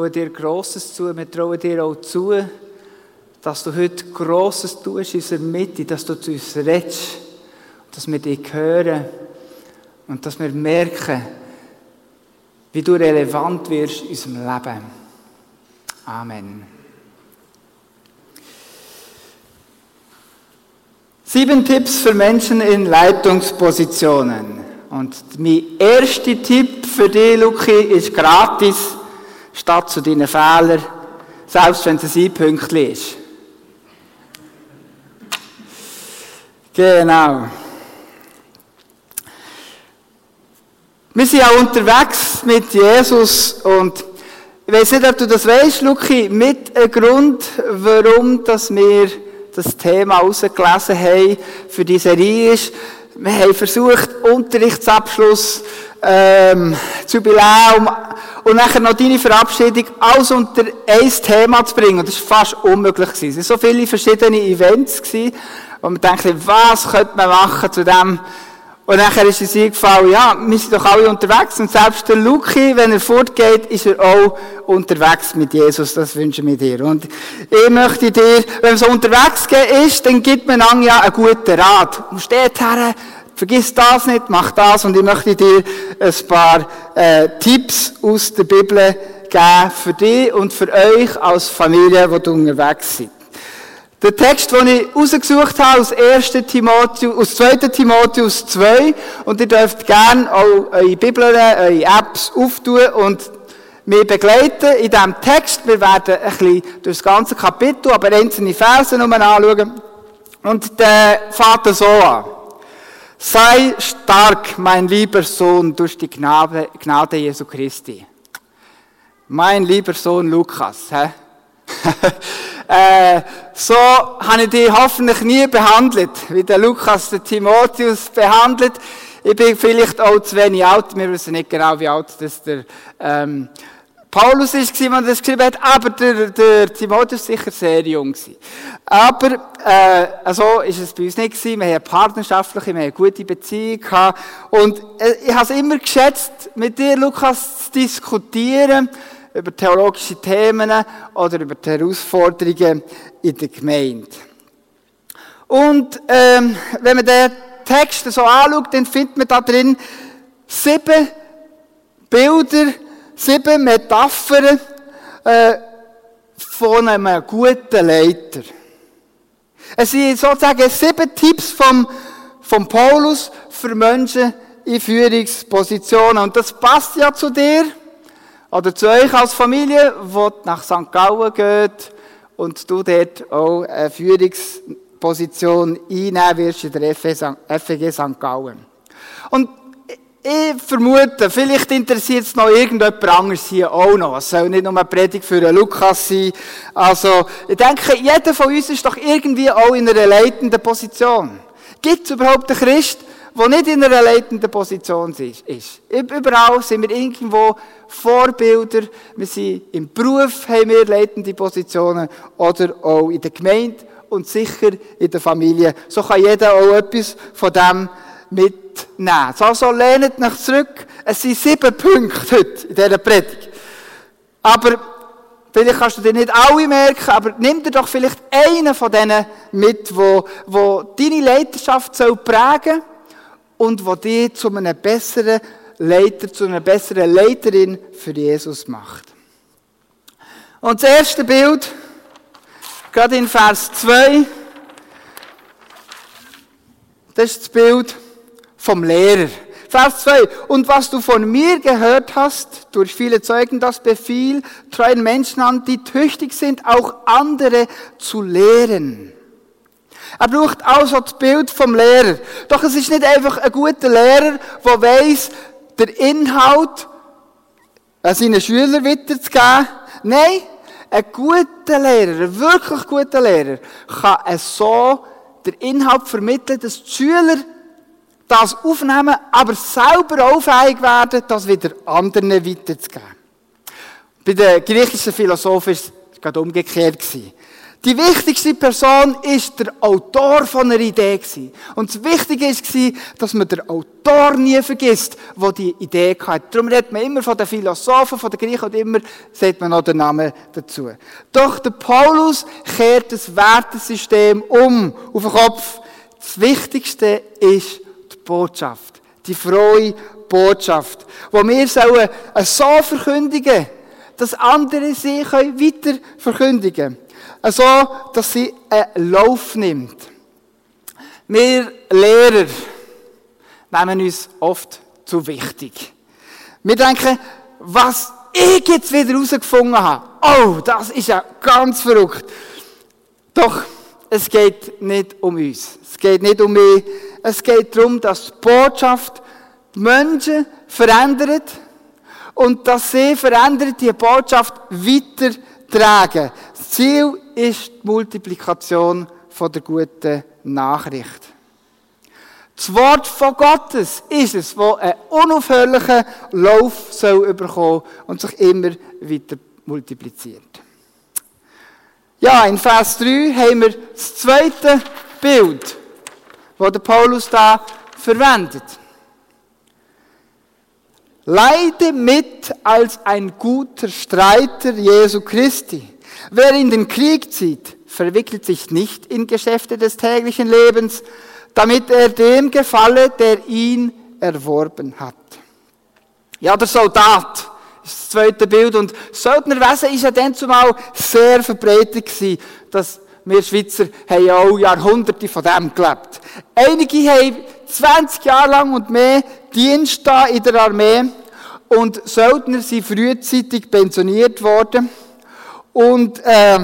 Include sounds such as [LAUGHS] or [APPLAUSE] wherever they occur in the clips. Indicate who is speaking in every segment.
Speaker 1: trauen dir Grosses zu. Wir trauen dir auch zu, dass du heute Grosses tust in unserer Mitte, dass du zu uns redest, dass wir dich hören und dass wir merken, wie du relevant wirst in unserem Leben. Amen. Sieben Tipps für Menschen in Leitungspositionen. Und mein erster Tipp für dich, Luki, ist gratis, statt zu deinen Fehlern, selbst wenn es ein Pünktchen ist. Genau. Wir sind auch unterwegs mit Jesus und ich weiß nicht, ob du das weißt, Luki, mit einem Grund, warum dass wir das Thema ausgelesen haben für diese Serie ist, wir haben versucht, Unterrichtsabschluss, ähm, Jubiläum und nachher noch deine Verabschiedung alles unter ein Thema zu bringen. Und das war fast unmöglich. Es waren so viele verschiedene Events, wo man denkt, was könnte man machen zu dem und nachher ist es eingefallen, ja, wir sind doch alle unterwegs. Und selbst der Luki, wenn er fortgeht, ist er auch unterwegs mit Jesus. Das wünsche ich dir. Und ich möchte dir, wenn man so unterwegs ist, dann gibt man einem ja einen guten Rat. Und steht her, vergiss das nicht, mach das. Und ich möchte dir ein paar äh, Tipps aus der Bibel geben für dich und für euch als Familie, die unterwegs sind. Der Text, den ich rausgesucht habe, aus 1. Timotheus, aus 2. Timotheus 2, und ihr dürft gerne auch eure Bibeln, eure Apps auftun und mich begleiten in diesem Text. Wir werden ein bisschen durch das ganze Kapitel, aber einzelne Verse nochmal anschauen. Und der Vater so an. Sei stark, mein lieber Sohn, durch die Gnade, Gnade Jesu Christi. Mein lieber Sohn Lukas. Hä? [LAUGHS] Äh, so habe ich dich hoffentlich nie behandelt, wie der Lukas den Timotheus behandelt. Ich bin vielleicht auch zu wenig alt, wir wissen nicht genau, wie alt das der ähm, Paulus ist, wenn er das geschrieben hat, aber der, der Timotheus sicher sehr jung. Aber äh, also ist es bei uns nicht gewesen. Wir haben partnerschaftliche, wir haben eine gute Beziehung gehabt. Und äh, ich habe es immer geschätzt, mit dir, Lukas, zu diskutieren über theologische Themen oder über die Herausforderungen in der Gemeinde. Und ähm, wenn man den Text so anschaut, dann findet man da drin sieben Bilder, sieben Metaphern äh, von einem guten Leiter. Es sind sozusagen sieben Tipps vom, vom Paulus für Menschen in Führungspositionen. Und das passt ja zu dir. Oder zu euch als Familie, die nach St. Gallen geht und du dort auch eine Führungsposition einnehmen wirst in der FEG St. Gallen. Und ich vermute, vielleicht interessiert es noch irgendjemand anderes hier auch noch. Es soll nicht nur eine Predigt für einen Lukas sein. Also, ich denke, jeder von uns ist doch irgendwie auch in einer leitenden Position. Gibt es überhaupt einen Christ, der nicht in einer leitenden Position ist. Überall sind wir irgendwo Vorbilder. Wir sind im Beruf, haben wir leitende Positionen oder auch in der Gemeinde und sicher in der Familie. So kann jeder auch etwas von dem mitnehmen. Also lehnt nach zurück. Es sind sieben Punkte heute in dieser Predigt. Aber vielleicht kannst du dir nicht alle merken, aber nimm dir doch vielleicht einen von denen mit, wo, wo deine Leiterschaft soll prägen und wo dich zu einem besseren Leiter, zu einer besseren Leiterin für Jesus macht. Und das erste Bild, gerade in Vers 2, das ist das Bild vom Lehrer. Vers 2. Und was du von mir gehört hast, durch viele Zeugen, das Befehl, treuen Menschen an, die tüchtig sind, auch andere zu lehren. Er braucht also das Bild vom Lehrer. Doch es ist nicht einfach ein guter Lehrer, der weiss, der Inhalt an seinen Schüler weiterzugeben. Nein, ein guter Lehrer, ein wirklich guter Lehrer, kann so den Inhalt vermitteln, dass die Schüler das aufnehmen, aber selber auch fähig werden, das wieder anderen weiterzugeben. Bei den griechischen Philosophen war es gerade umgekehrt. Die wichtigste Person ist der Autor von einer Idee gewesen. Und das Wichtige war, dass man den Autor nie vergisst, der die Idee hatte. Darum redet man immer von den Philosophen, von den Griechen und immer sagt man noch den Namen dazu. Doch der Paulus kehrt das Wertesystem um, auf den Kopf. Das Wichtigste ist die Botschaft. Die frohe Botschaft. Wo wir sollen so verkündigen, dass andere sie weiter verkündigen können so, dass sie einen Lauf nimmt. Wir Lehrer nehmen uns oft zu wichtig. Wir denken, was ich jetzt wieder herausgefunden habe, oh, das ist ja ganz verrückt. Doch, es geht nicht um uns. Es geht nicht um mich. Es geht darum, dass die Botschaft die Menschen verändert und dass sie verändert die Botschaft weitertragen. Ziel ist die Multiplikation der guten Nachricht. Das Wort von Gottes ist es, das einen unaufhörlichen Lauf soll und sich immer weiter multipliziert. Ja, in Vers 3 haben wir das zweite Bild, das der Paulus da verwendet. Leide mit als ein guter Streiter Jesu Christi. Wer in den Krieg zieht, verwickelt sich nicht in Geschäfte des täglichen Lebens, damit er dem gefalle, der ihn erworben hat. Ja, der Soldat ist das zweite Bild. Und Söldnerwesen ist ja dann zumal sehr verbreitet gewesen, dass wir Schweizer haben auch Jahrhunderte von dem gelebt. Einige haben 20 Jahre lang und mehr Dienst da in der Armee und Söldner sind frühzeitig pensioniert worden. Und äh,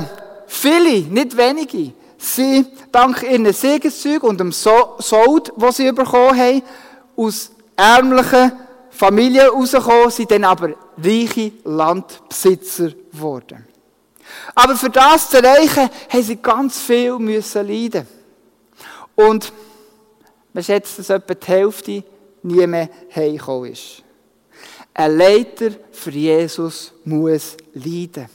Speaker 1: viele, nicht wenige, sind dank ihren Siegeszügen und dem Sold, das sie bekommen haben, aus ärmlichen Familien rausgekommen, sind dann aber reiche Landbesitzer geworden. Aber für das zu erreichen, haben sie ganz viel müssen leiden. Und man schätzt, dass etwa die Hälfte nie mehr heimgekommen ist. Ein Leiter für Jesus muss leiden.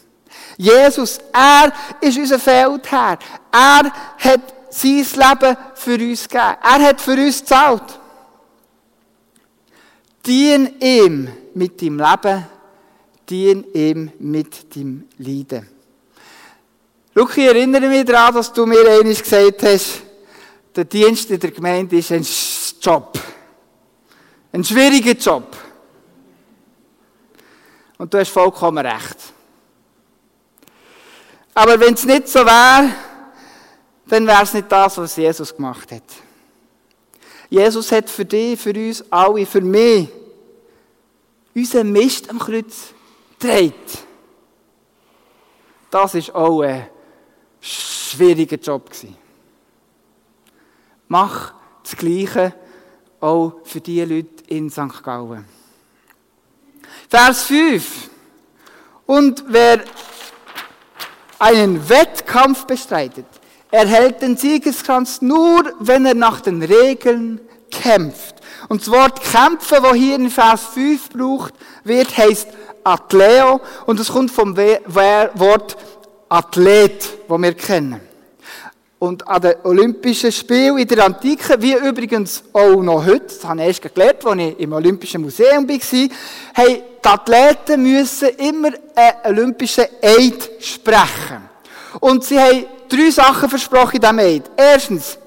Speaker 1: Jesus, er ist unser Feldherr. Er hat sein Leben für uns gegeben. Er hat für uns gezahlt. Dien ihm mit deinem Leben, dien ihm mit deinem Leiden. Schau, ich erinnere mich daran, dass du mir einmal gesagt hast, der Dienst in der Gemeinde ist ein Job. Ein schwieriger Job. Und du hast vollkommen recht. Aber wenn es nicht so wäre, dann wäre es nicht das, was Jesus gemacht hat. Jesus hat für dich, für uns alle, für mich, unseren Mist am Kreuz gedreht. Das war auch ein schwieriger Job. Mach das Gleiche auch für die Leute in St. Gallen. Vers 5. Und wer einen Wettkampf bestreitet, erhält den Siegeskranz nur, wenn er nach den Regeln kämpft. Und das Wort kämpfen, das hier in Vers 5 braucht wird, heißt Atleo und es kommt vom Wort Athlet, das wir kennen. Und an den Olympischen Spielen in der Antike, wie übrigens auch noch heute, das habe ich erst gelernt, als ich im Olympischen Museum war, haben die Athleten müssen immer einen olympischen Eid sprechen. Und sie haben drei Sachen versprochen in diesem Eid. Erstens,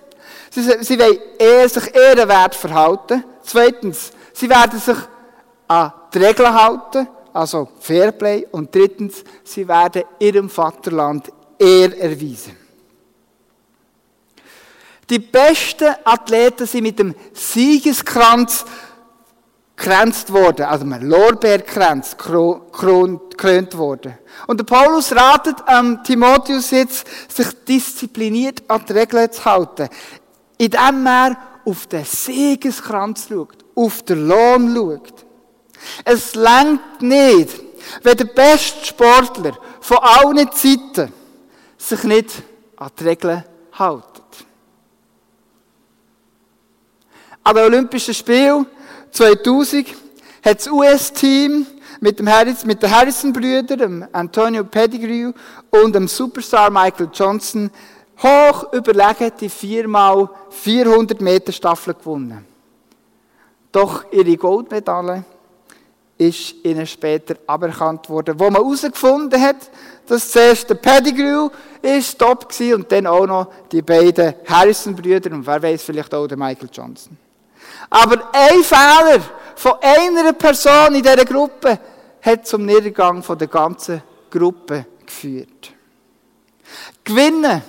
Speaker 1: sie, sie wollen sich ehrenwert verhalten. Zweitens, sie werden sich an die Regeln halten, also Fairplay. Und drittens, sie werden ihrem Vaterland Ehr erweisen. Die besten Athleten sind mit dem Siegeskranz gekränzt worden, also mit einem Lorbeerkranz gekrönt worden. Und der Paulus ratet ähm, Timotheus jetzt, sich diszipliniert an die Regeln zu halten, indem er auf den Siegeskranz schaut, auf den Lohn schaut. Es längt nicht, wenn der beste Sportler von allen Zeiten sich nicht an die Regeln hält. An den Olympischen Spielen 2000 hat das US-Team mit, mit den Harrison-Brüdern, dem Antonio Pettigrew und dem Superstar Michael Johnson hoch überlegen die viermal 400 Meter Staffel gewonnen. Doch ihre Goldmedaille ist ihnen später aberkannt worden, wo man herausgefunden hat, dass zuerst der Pettigrew ist top war und dann auch noch die beiden Harrison-Brüder und wer weiß vielleicht auch der Michael Johnson. Aber ein Fehler von einer Person in dieser Gruppe hat zum Niedergang der ganzen Gruppe geführt. Gewinnen.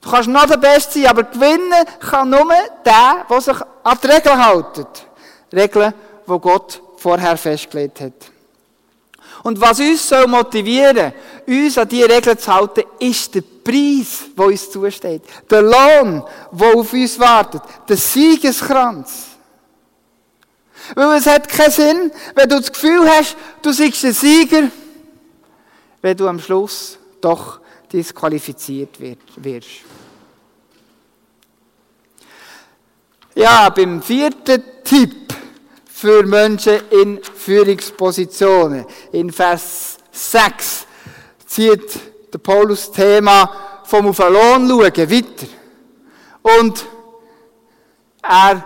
Speaker 1: Du kannst noch der Beste sein, aber gewinnen kann nur der, der sich an die Regeln hält. Regeln, die Gott vorher festgelegt hat. Und was uns soll motivieren, uns an diese Regeln zu halten, ist der Preis, der uns zusteht. Der Lohn, der auf uns wartet. Der Siegeskranz. Weil es hat keinen Sinn, wenn du das Gefühl hast, du seist ein Sieger, wenn du am Schluss doch disqualifiziert wirst. Ja, beim vierten Tipp für Menschen in Führungspositionen. In Vers 6 zieht der Paulus das Thema vom auf den Lohn schauen weiter. Und er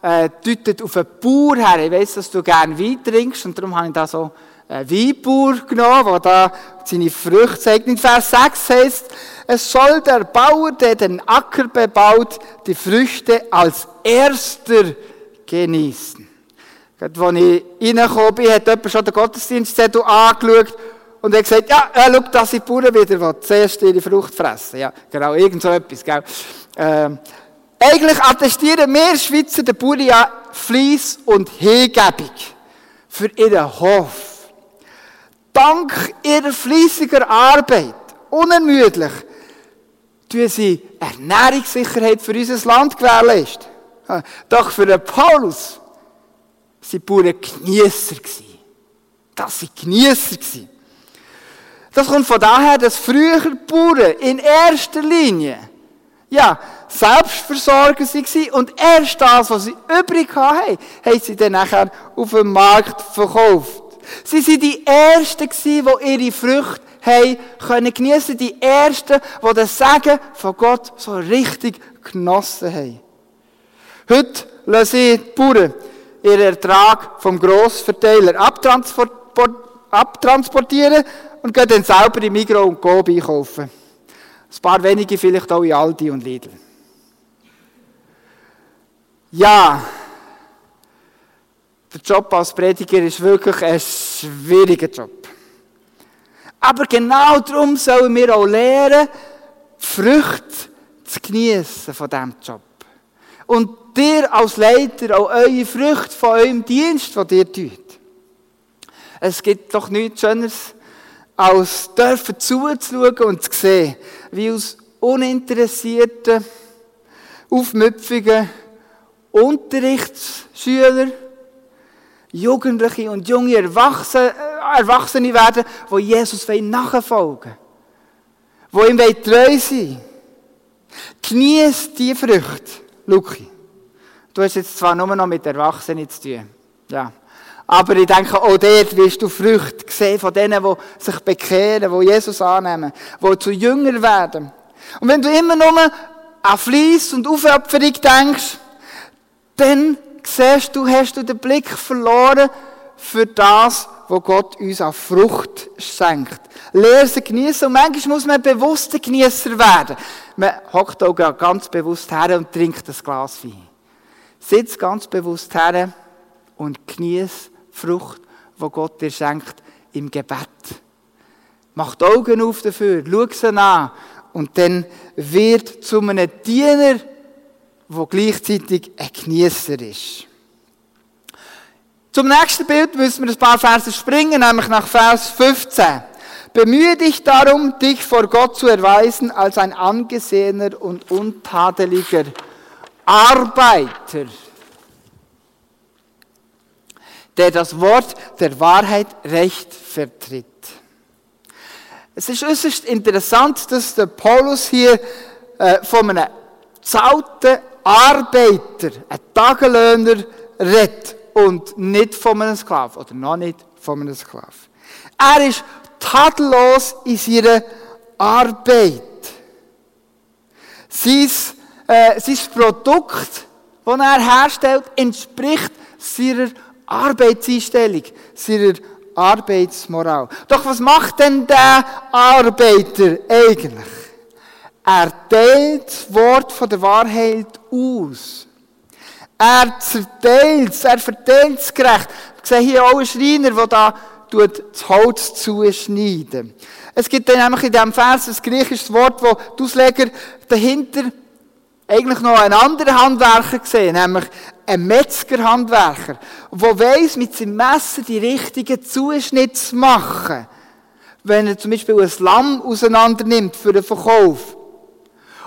Speaker 1: äh, deutet auf einen Bauer her. Ich weiss, dass du gerne Wein trinkst und darum habe ich da so einen Weinbauer genommen, der da seine Früchte zeigt. In Vers 6 heißt, es soll der Bauer, der den Acker bebaut, die Früchte als erster genießen. Als ich reingekommen bin, hat jemand schon den Gottesdienstzettel angeschaut und hat gesagt, ja, ja schau, das sind die Bauern wieder, die zuerst ihre Frucht fressen. Ja, genau, irgend so etwas, gell. Ähm, eigentlich attestieren wir Schweizer den Bauern ja Fleiss und Hingebung für ihren Hof. Dank ihrer fleissiger Arbeit, unermüdlich, tun sie Ernährungssicherheit für unser Land gewährleisten. Doch für den Paulus waren Bauern Genießer. Das waren Genießer. Das kommt von daher, dass früher Bauern in erster Linie ja, Selbstversorger waren und erst das, was sie übrig hatten, haben sie dann nachher auf dem Markt verkauft. Sie waren die Ersten, die ihre Früchte haben können geniessen, die Ersten, die das Segen von Gott so richtig genossen haben. Heute lassen die Bauern ihren Ertrag vom Grossverteiler abtransportieren und gehen dann selber im Migros und Coop einkaufen. Ein paar wenige vielleicht auch in Aldi und Lidl. Ja, der Job als Prediger ist wirklich ein schwieriger Job. Aber genau darum sollen wir auch lernen, die Früchte zu genießen von diesem Job. Und dir als Leiter auch eure Früchte von eurem Dienst, den ihr tut. Es gibt doch nichts Schöneres, als dürfen zuzuschauen und zu sehen, wie aus uninteressierten, aufmüpfigen Unterrichtsschüler, Jugendliche und junge Erwachsene, äh, Erwachsene werden, die Jesus nachfolgen wollen, die ihm treu sein Genieß die Früchte, Luki. Du hast jetzt zwar nur noch mit Erwachsenen zu tun. Ja. Aber ich denke, auch dort wirst du Früchte sehen von denen, die sich bekehren, die Jesus annehmen, die zu Jünger werden. Und wenn du immer nur an Fleiss und Aufopferung denkst, dann siehst du, hast du den Blick verloren für das, was Gott uns an Frucht schenkt. Lehr sie genießen und manchmal muss man bewusster Genießer werden. Man hockt auch ganz bewusst her und trinkt das Glas Wein. Sitz ganz bewusst her und genieß Frucht, wo Gott dir schenkt im Gebet. Mach die Augen auf dafür, schau sie an und dann wird zu einem Diener, der gleichzeitig ein Genießer ist. Zum nächsten Bild müssen wir ein paar Verse springen, nämlich nach Vers 15. Bemühe dich darum, dich vor Gott zu erweisen als ein angesehener und untadeliger Arbeiter, der das Wort der Wahrheit recht vertritt. Es ist äußerst interessant, dass der Paulus hier äh, von einem zauten Arbeiter, einem Tagelöhner, redet. und nicht von einem Sklaven, oder noch nicht von einem Sklaven. Er ist tadellos in seiner Arbeit. Sein, äh, sein Produkt, das er herstellt, entspricht seiner Arbeitseinstellung, seiner Arbeitsmoral. Doch was macht denn der Arbeiter eigentlich? Er teilt das Wort von der Wahrheit aus. Er zerteilt es, er verteilt es gerecht. Ich sehe hier auch einen Schreiner, der da das Holz zuschneiden. Es gibt dann nämlich in diesem Vers ein griechisches Wort, wo die Ausleger dahinter eigentlich noch einen anderen Handwerker sehen, nämlich einen Metzgerhandwerker, der weiss, mit seinem Messer die richtigen Zuschnitte zu machen. Wenn er zum Beispiel ein Lamm auseinander nimmt für den Verkauf.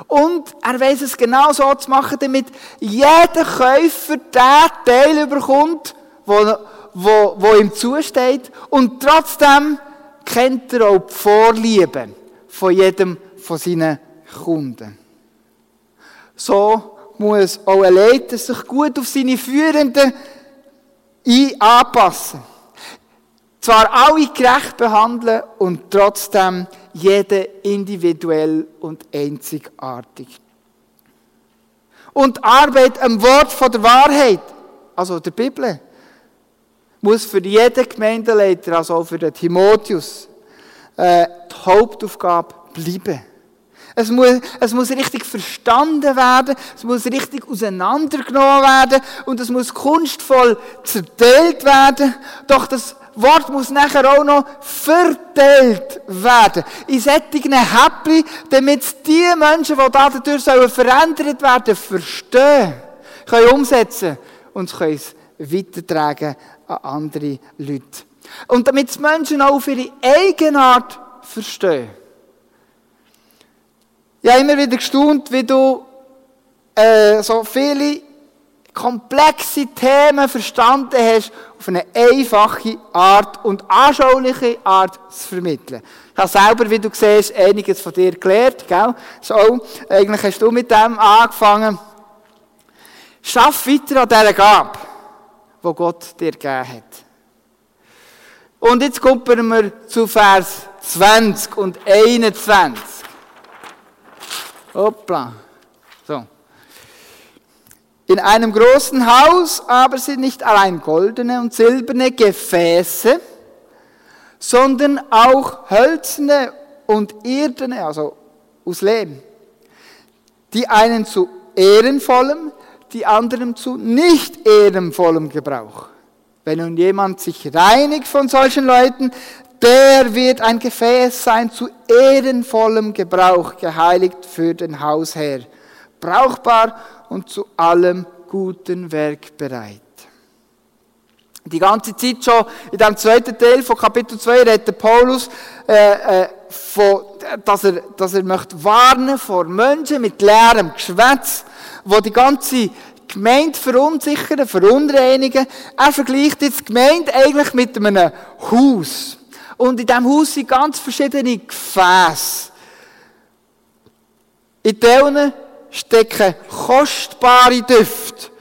Speaker 1: Und er weiß es genau so zu machen, damit jeder Käufer den Teil überkommt, wo, wo, wo ihm zusteht. Und trotzdem kennt er auch die Vorlieben von jedem von seinen Kunden. So muss auch ein Leiter sich gut auf seine Führenden anpassen. Zwar alle gerecht behandeln und trotzdem jeden individuell und einzigartig. Und Arbeit am Wort von der Wahrheit, also der Bibel, muss für jeden Gemeindeleiter, also auch für den Timotheus, äh, die Hauptaufgabe bleiben. Es muss, es muss richtig verstanden werden, es muss richtig auseinandergenommen werden und es muss kunstvoll zerteilt werden. Doch das Wort muss nachher auch noch verteilt werden. In sättigen Häppchen, damit die Menschen, die dadurch verändert werden, verstehen, können umsetzen und können es weitertragen an andere Leute. Und damit die Menschen auch auf ihre Eigenart verstehen. Ich habe immer wieder gestaunt, wie du äh, so viele komplexe Themen verstanden hast, auf eine einfache Art und anschauliche Art zu vermitteln. Ich habe selber, wie du siehst, einiges von dir gelernt, gell? So, eigentlich hast du mit dem angefangen. Schaff weiter an dieser Gabe, die Gott dir gegeben hat. Und jetzt kommen wir zu Vers 20 und 21. Hoppla. So. In einem großen Haus aber sind nicht allein goldene und silberne Gefäße, sondern auch hölzerne und irdene, also aus Lehm, die einen zu ehrenvollem, die anderen zu nicht ehrenvollem Gebrauch. Wenn nun jemand sich reinigt von solchen Leuten, der wird ein Gefäß sein zu ehrenvollem Gebrauch, geheiligt für den Hausherr, brauchbar und zu allem guten Werk bereit. Die ganze Zeit schon in dem zweiten Teil von Kapitel 2 redet Paulus, äh, äh, von, dass, er, dass er möchte warnen vor Menschen mit leerem Geschwätz, wo die ganze Gemeinde verunsichern, verunreinigen. Er vergleicht jetzt die Gemeinde eigentlich mit einem Haus. Und in diesem Haus sind ganz verschiedene Gefäße. In denen stecken kostbare Düfte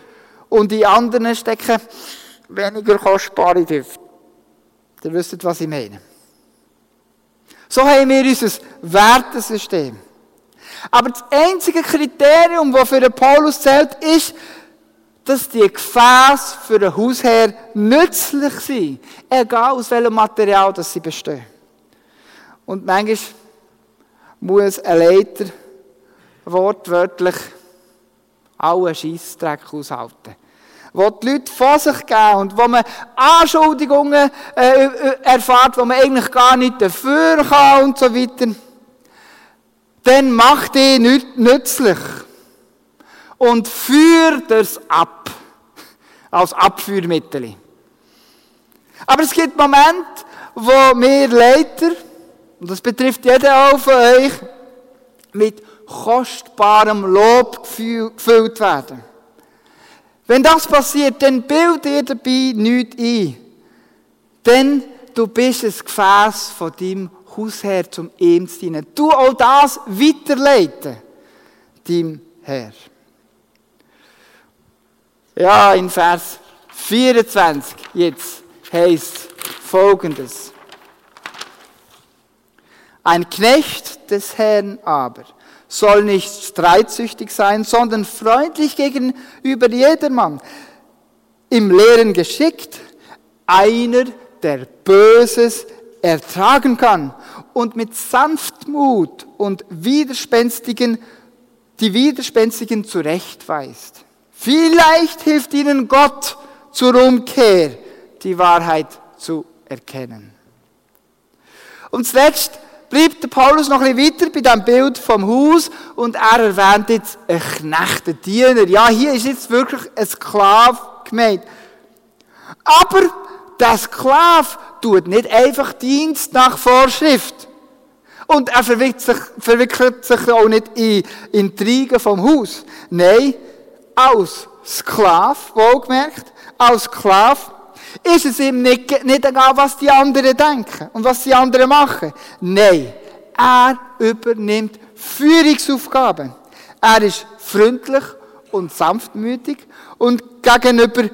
Speaker 1: und in anderen stecken weniger kostbare Düfte. Ihr wisst, was ich meine. So haben wir unser Wertesystem. Aber das einzige Kriterium, das für Paulus zählt, ist, dass die Gefäße für den Hausherr nützlich sind, egal aus welchem Material das sie bestehen. Und manchmal muss ein Leiter wortwörtlich allen Scheissdreck aushalten. Wo die Leute von sich geben und wo man Anschuldigungen äh, äh, erfährt, wo man eigentlich gar nicht dafür kann und so weiter, dann macht die nicht nützlich und führt es ab. Als Abführmittel. Aber es gibt Momente, wo wir Leiter, und das betrifft jeden von euch, mit kostbarem Lob gefüllt werden. Wenn das passiert, dann bild dir dabei nichts ein. Denn du bist ein Gefäß von deinem Hausherr zum ihm zu dienen. Du auch das weiterleiten, deinem Herr. Ja, in Vers 24 jetzt heißt folgendes. Ein Knecht des Herrn aber soll nicht streitsüchtig sein, sondern freundlich gegenüber jedermann, im Lehren geschickt, einer, der Böses ertragen kann und mit Sanftmut und Widerspenstigen die Widerspenstigen zurechtweist. Vielleicht hilft ihnen Gott zur Umkehr, die Wahrheit zu erkennen. Und zuletzt bleibt der Paulus noch ein bisschen weiter bei dem Bild vom Haus und er erwähnt jetzt einen Knecht, einen Diener. Ja, hier ist jetzt wirklich ein Sklave gemeint. Aber der Sklave tut nicht einfach Dienst nach Vorschrift. Und er verwickelt sich, verwickelt sich auch nicht in Intrigen vom Haus. Nein, als Sklave, wohlgemerkt, als Sklave ist es ihm nicht, nicht egal, was die anderen denken und was die anderen machen. Nein, er übernimmt Führungsaufgaben. Er ist freundlich und sanftmütig und gegenüber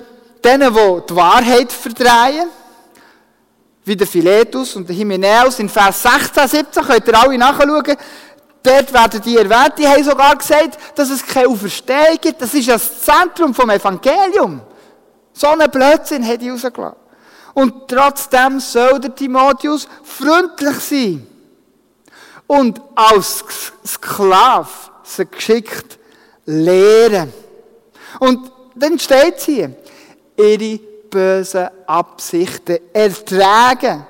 Speaker 1: denen, die die Wahrheit verdrehen, wie der Philetus und der Hymenäus in Vers 16, 17, könnt ihr alle nachschauen, dort werden die erwähnt, die haben sogar gesagt, dass es keine Auferstehung gibt, das ist das Zentrum vom Evangelium. So einen Blödsinn hat die rausgelassen. Und trotzdem soll der Timotheus freundlich sein. Und als Sklave sie geschickt lehren. Und dann steht hier, ihre bösen Absichten ertragen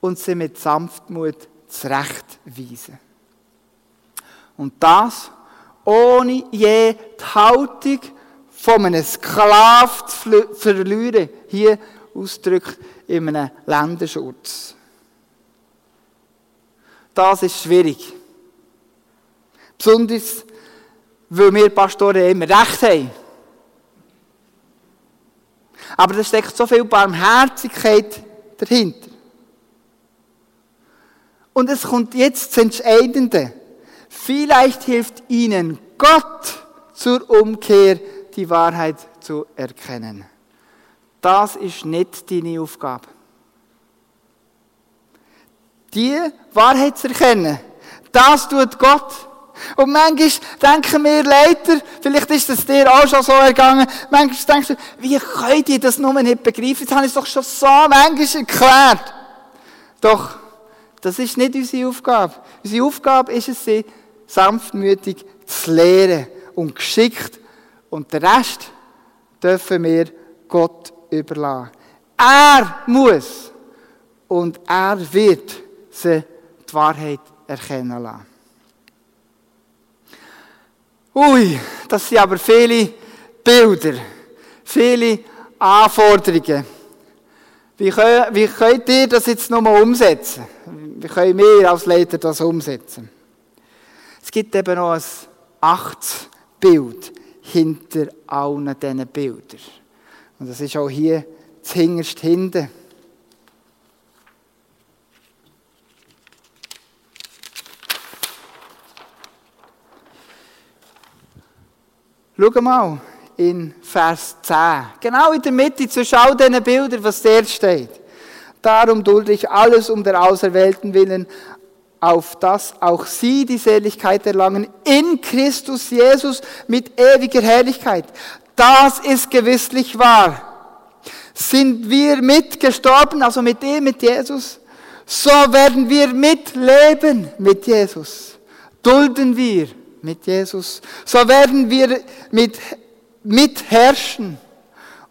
Speaker 1: und sie mit Sanftmut zurechtweisen. Und das ohne je die Haltung von einem Sklav zu verlieren, hier ausdrückt in einem Länderschutz. Das ist schwierig. Besonders, weil wir Pastoren immer recht haben. Aber da steckt so viel Barmherzigkeit dahinter. Und es kommt jetzt das Entscheidende. Vielleicht hilft ihnen Gott zur Umkehr, die Wahrheit zu erkennen. Das ist nicht deine Aufgabe. Die Wahrheit zu erkennen, das tut Gott. Und manchmal denken wir leider, vielleicht ist es dir auch schon so ergangen, manchmal denkst du, wie könnt ihr das nur nicht begreifen? Jetzt habe ich es doch schon so manchmal erklärt. Doch, das ist nicht unsere Aufgabe. Unsere Aufgabe ist es, sie sanftmütig zu lehren und geschickt. Und den Rest dürfen wir Gott überlassen. Er muss und er wird sie die Wahrheit erkennen lassen. Ui, das sind aber viele Bilder, viele Anforderungen. Wie, könnt ihr das jetzt nochmal umsetzen? Wie können wir als Leiter das umsetzen? Es gibt eben noch ein achtes Bild hinter allen diesen Bildern. Und das ist auch hier zuhinterst hinten. Schau mal in Vers 10. Genau in der Mitte zwischen all diesen Bildern, was dort steht. Darum dulde ich alles um der Auserwählten willen, auf dass auch sie die Seligkeit erlangen in Christus Jesus mit ewiger Herrlichkeit. Das ist gewisslich wahr. Sind wir mitgestorben, also mit ihm, mit Jesus, so werden wir mitleben mit Jesus. Dulden wir mit Jesus, so werden wir mit, mitherrschen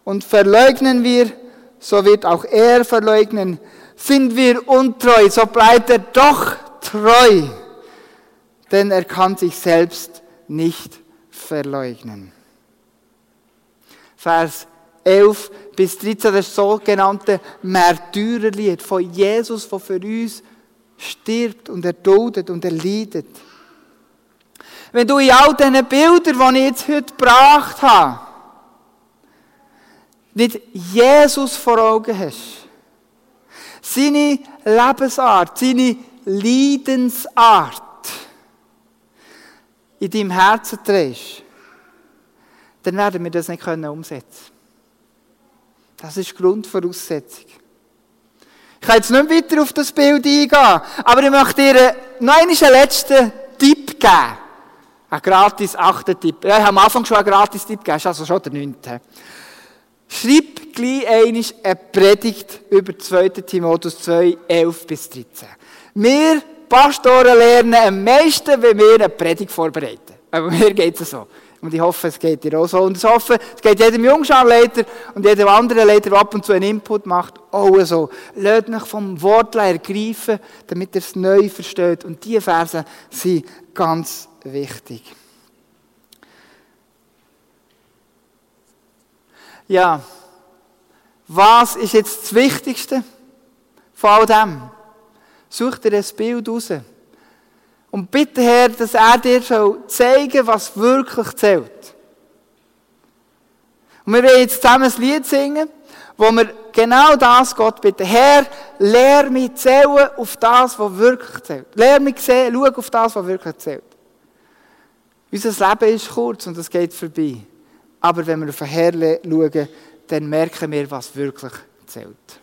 Speaker 1: und verleugnen wir, so wird auch er verleugnen. Sind wir untreu, so bleibt er doch treu, denn er kann sich selbst nicht verleugnen. Vers 11 bis 13, das sogenannte Märtyrerlied von Jesus, der für uns stirbt und erduldet und erleidet. Wenn du in all diesen Bildern, die ich jetzt heute gebracht habe, nicht Jesus vor Augen hast, seine Lebensart, seine Leidensart in deinem Herzen trägst, dann werden wir das nicht umsetzen können Das ist Grundvoraussetzung. Ich kann jetzt nicht weiter auf das Bild eingehen, aber ich möchte dir noch einen letzten Tipp geben. Ein gratis achter Tipp. Ja, ich habe am Anfang schon einen gratis Tipp gegeben, das ist also schon der neunte. Schreib gleich eine Predigt über 2. Timotheus 2, 11 bis 13. Wir Pastoren lernen am meisten, wenn wir eine Predigt vorbereiten. Aber [LAUGHS] mir geht es so. Und ich hoffe, es geht dir auch so. Und ich hoffe, es geht jedem Jungscharleiter und jedem anderen Leiter, der ab und zu einen Input macht, auch so. Lasst mich vom Wort ergreifen, damit er es neu versteht. Und diese Verse sind ganz wichtig. Ja, was ist jetzt das Wichtigste von all dem? Such dir ein Bild raus. Und bitte Herr, dass er dir zeigen soll, was wirklich zählt. Und wir wollen jetzt zusammen ein Lied singen, wo wir genau das Gott bitten. Herr, lehr mich zählen auf das, was wirklich zählt. Lehr mich sehen, schau auf das, was wirklich zählt. Unser Leben ist kurz und es geht vorbei. Aber wenn wir auf den Herrn schauen, dann merken wir, was wirklich zählt.